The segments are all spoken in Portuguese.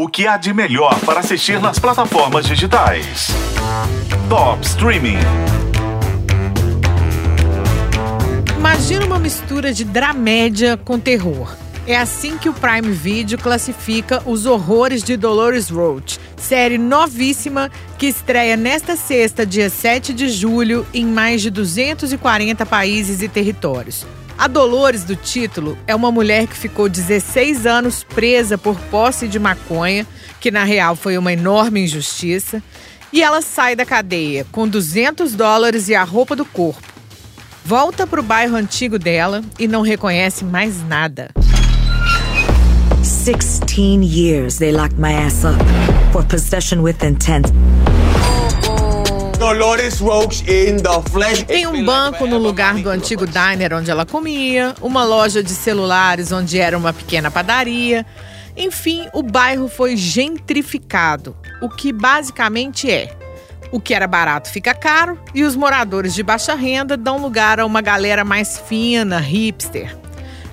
O que há de melhor para assistir nas plataformas digitais? Top Streaming. Imagina uma mistura de dramédia com terror. É assim que o Prime Video classifica Os Horrores de Dolores Roach, série novíssima que estreia nesta sexta, dia 7 de julho, em mais de 240 países e territórios. A Dolores do título é uma mulher que ficou 16 anos presa por posse de maconha, que na real foi uma enorme injustiça, e ela sai da cadeia com 200 dólares e a roupa do corpo. Volta para o bairro antigo dela e não reconhece mais nada. 16 years they locked my ass up for possession with intent. Dolores in the flesh. Tem um banco no lugar do antigo diner onde ela comia, uma loja de celulares onde era uma pequena padaria. Enfim, o bairro foi gentrificado, o que basicamente é: o que era barato fica caro e os moradores de baixa renda dão lugar a uma galera mais fina, hipster.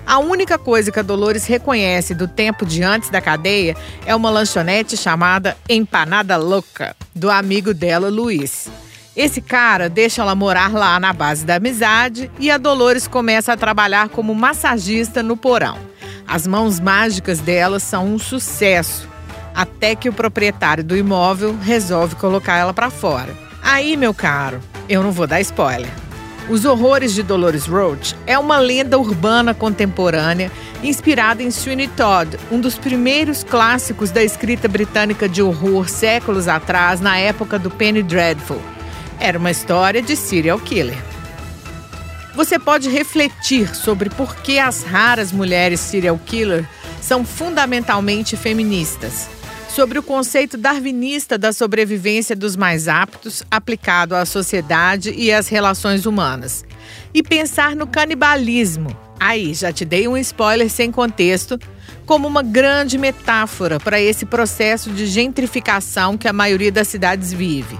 A única coisa que a Dolores reconhece do tempo de antes da cadeia é uma lanchonete chamada Empanada Louca, do amigo dela, Luiz. Esse cara deixa ela morar lá na base da amizade e a Dolores começa a trabalhar como massagista no porão. As mãos mágicas dela são um sucesso, até que o proprietário do imóvel resolve colocar ela para fora. Aí, meu caro, eu não vou dar spoiler. Os Horrores de Dolores Roach é uma lenda urbana contemporânea inspirada em Sweeney Todd, um dos primeiros clássicos da escrita britânica de horror séculos atrás, na época do Penny Dreadful. Era uma história de serial killer. Você pode refletir sobre por que as raras mulheres serial killer são fundamentalmente feministas sobre o conceito darwinista da sobrevivência dos mais aptos aplicado à sociedade e às relações humanas. E pensar no canibalismo. Aí, já te dei um spoiler sem contexto, como uma grande metáfora para esse processo de gentrificação que a maioria das cidades vive.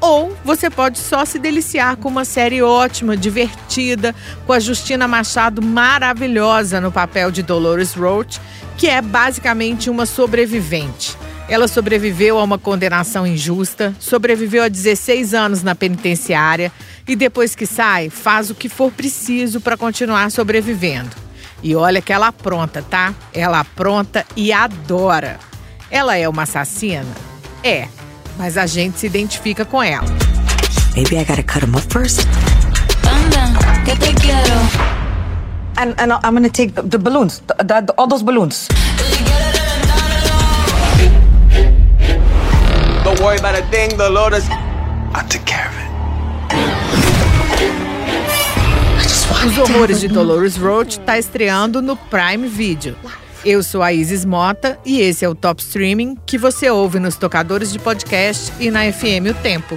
Ou você pode só se deliciar com uma série ótima, divertida, com a Justina Machado maravilhosa no papel de Dolores Roach, que é basicamente uma sobrevivente. Ela sobreviveu a uma condenação injusta, sobreviveu a 16 anos na penitenciária e depois que sai, faz o que for preciso para continuar sobrevivendo. E olha que ela apronta, tá? Ela apronta e adora. Ela é uma assassina? É, mas a gente se identifica com ela. Maybe I gotta cut him up first. Anda, que te. And, and I'm gonna take the, the balloons, the, the, all those balloons. Worry about a thing, Dolores. I took care of it. Os Horrores de Dolores Roach está estreando no Prime Video. Eu sou a Isis Mota e esse é o Top Streaming que você ouve nos tocadores de podcast e na FM O Tempo.